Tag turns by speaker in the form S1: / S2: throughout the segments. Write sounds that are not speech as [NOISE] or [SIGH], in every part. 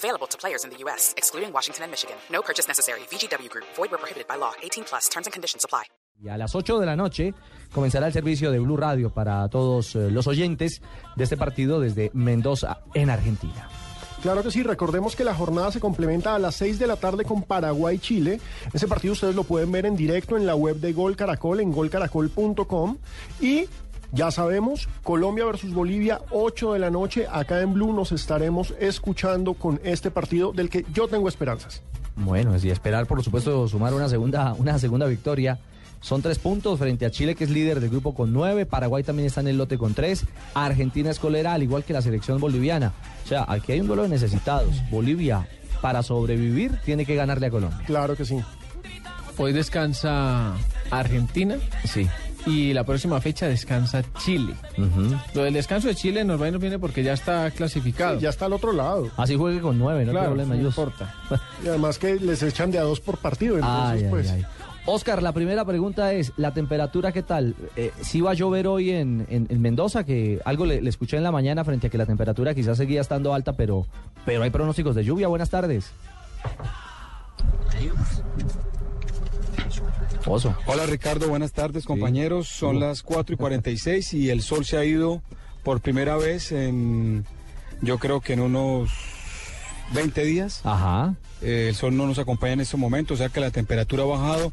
S1: Available to players in the U.S., excluding Washington and Michigan. No purchase necessary. VGW Group. Void where prohibited by law. 18 plus. Terms and conditions apply.
S2: Y a las 8 de la noche comenzará el servicio de Blue Radio para todos eh, los oyentes de este partido desde Mendoza, en Argentina.
S3: Claro que sí, recordemos que la jornada se complementa a las 6 de la tarde con Paraguay-Chile. Ese partido ustedes lo pueden ver en directo en la web de Gol Caracol, en golcaracol.com. Y ya sabemos, Colombia versus Bolivia, 8 de la noche, acá en Blue nos estaremos escuchando con este partido del que yo tengo esperanzas.
S2: Bueno, y esperar, por supuesto, sumar una segunda, una segunda victoria. Son tres puntos frente a Chile, que es líder del grupo con nueve. Paraguay también está en el lote con tres. Argentina es colera, al igual que la selección boliviana. O sea, aquí hay un duelo de necesitados. Bolivia, para sobrevivir, tiene que ganarle a Colombia.
S3: Claro que sí.
S4: Hoy descansa Argentina
S2: Sí.
S4: Y la próxima fecha descansa Chile. Lo del descanso de Chile nos va y nos viene porque ya está clasificado.
S3: Ya está al otro lado.
S2: Así juegue con nueve, no hay
S4: claro,
S2: problema.
S4: no
S2: ellos-
S4: importa. [LAUGHS]
S3: Y además que les echan de a dos por partido. Entonces,
S2: Ay,
S3: pues.
S2: ay. Oscar, la primera pregunta es, ¿la temperatura qué tal? Eh, ¿Sí va a llover hoy en, en- en Mendoza? Que algo le, le escuché en la mañana frente a que la temperatura quizás seguía estando alta, pero, pero hay pronósticos de lluvia. Buenas tardes.
S5: Hola Ricardo, buenas tardes compañeros. Son las 4 y [LAUGHS] 46 y el sol se ha ido por primera vez en, yo creo que en unos 20 días.
S2: Ajá.
S5: Eh, el sol no nos acompaña en estos momentos, o sea que la temperatura ha bajado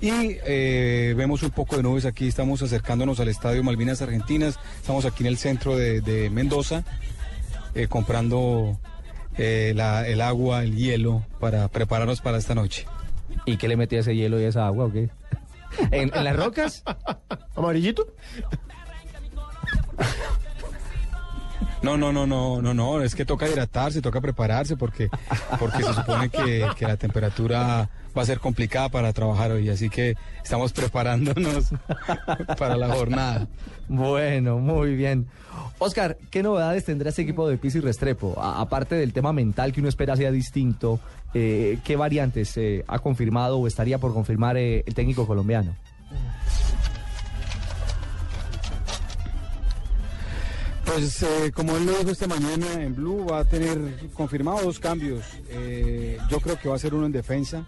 S5: y eh, vemos un poco de nubes aquí. Estamos acercándonos al Estadio Malvinas Argentinas. Estamos aquí en el centro de, de Mendoza eh, comprando eh, la- el agua, el hielo para prepararnos para esta noche.
S2: ¿Y qué le metía ese hielo y esa agua o qué? [LAUGHS] ¿En, en las rocas?
S3: ¿Amarillito?
S5: No, no, no, no, no, no, es que toca hidratarse, toca prepararse porque, porque se supone que, que la temperatura va a ser complicada para trabajar hoy, así que estamos preparándonos [LAUGHS] para la jornada.
S2: Bueno, muy bien. Oscar, ¿qué novedades tendrá este equipo de Pizzi Restrepo? A- aparte del tema mental que uno espera sea distinto, eh, ¿qué variantes eh, ha confirmado o estaría por confirmar eh, el técnico colombiano?
S5: Pues eh, como él lo dijo esta mañana en Blue, va a tener confirmado dos cambios. Eh, yo creo que va a ser uno en defensa.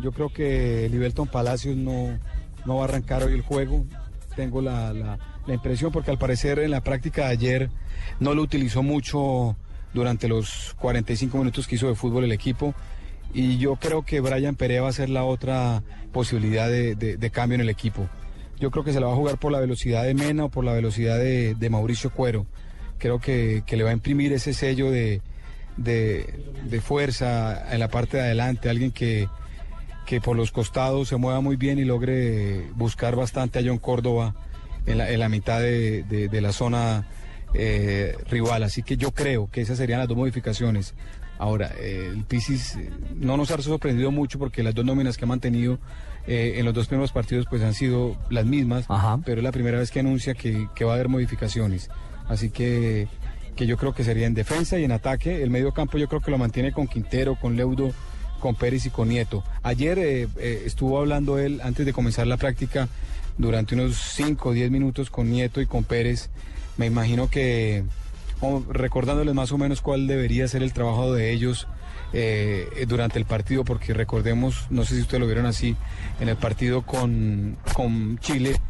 S5: Yo creo que Liberton Palacios no, no va a arrancar hoy el juego. Tengo la, la- impresión porque al parecer en la práctica de ayer no lo utilizó mucho durante los 45 minutos que hizo de fútbol el equipo. Y yo creo que Brian Perea va a ser la otra posibilidad de, de- cambio en el equipo. Yo creo que se la va a jugar por la velocidad de Mena o por la velocidad de, Mauricio Cuero. Creo que, que le va a imprimir ese sello de- de fuerza en la parte de adelante, alguien que, que por los costados se mueva muy bien y logre buscar bastante a John Córdoba en la, en la mitad de, de- de la zona eh, rival. Así que yo creo que esas serían las dos modificaciones. Ahora, eh, el Pisis eh, no nos ha sorprendido mucho porque las dos nóminas que ha mantenido eh, en los dos primeros partidos pues han sido las mismas,
S2: Ajá.
S5: pero es la primera vez que anuncia que, que va a haber modificaciones. Así que, que yo creo que sería en defensa y en ataque. El medio campo yo creo que lo mantiene con Quintero, con Leudo, con Pérez y con Nieto. Ayer eh, eh, estuvo hablando él antes de comenzar la práctica durante unos 5 o 10 minutos con Nieto y con Pérez. Me imagino que como recordándoles más o menos cuál debería ser el trabajo de ellos eh, durante el partido, porque recordemos, no sé si ustedes lo vieron así, en el partido con, con Chile,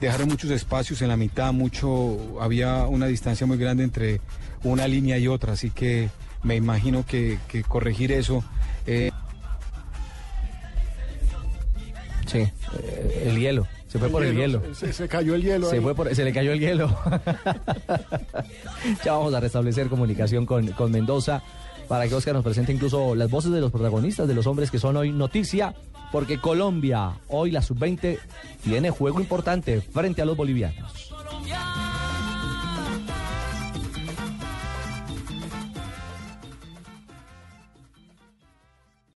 S5: dejaron muchos espacios en la mitad, mucho, había una distancia muy grande entre una línea y otra, así que me imagino que, que corregir eso. eh,
S2: Sí, eh, el hielo. Se fue por el hielo.
S3: Se, se cayó el hielo.
S2: Se,
S3: ahí.
S2: fue por- se le cayó el hielo. [LAUGHS] ya vamos a restablecer comunicación con, con Mendoza para que Oscar nos presente incluso las voces de los protagonistas, de los hombres que son hoy noticia, porque Colombia, hoy la sub-20, tiene juego importante frente a los bolivianos.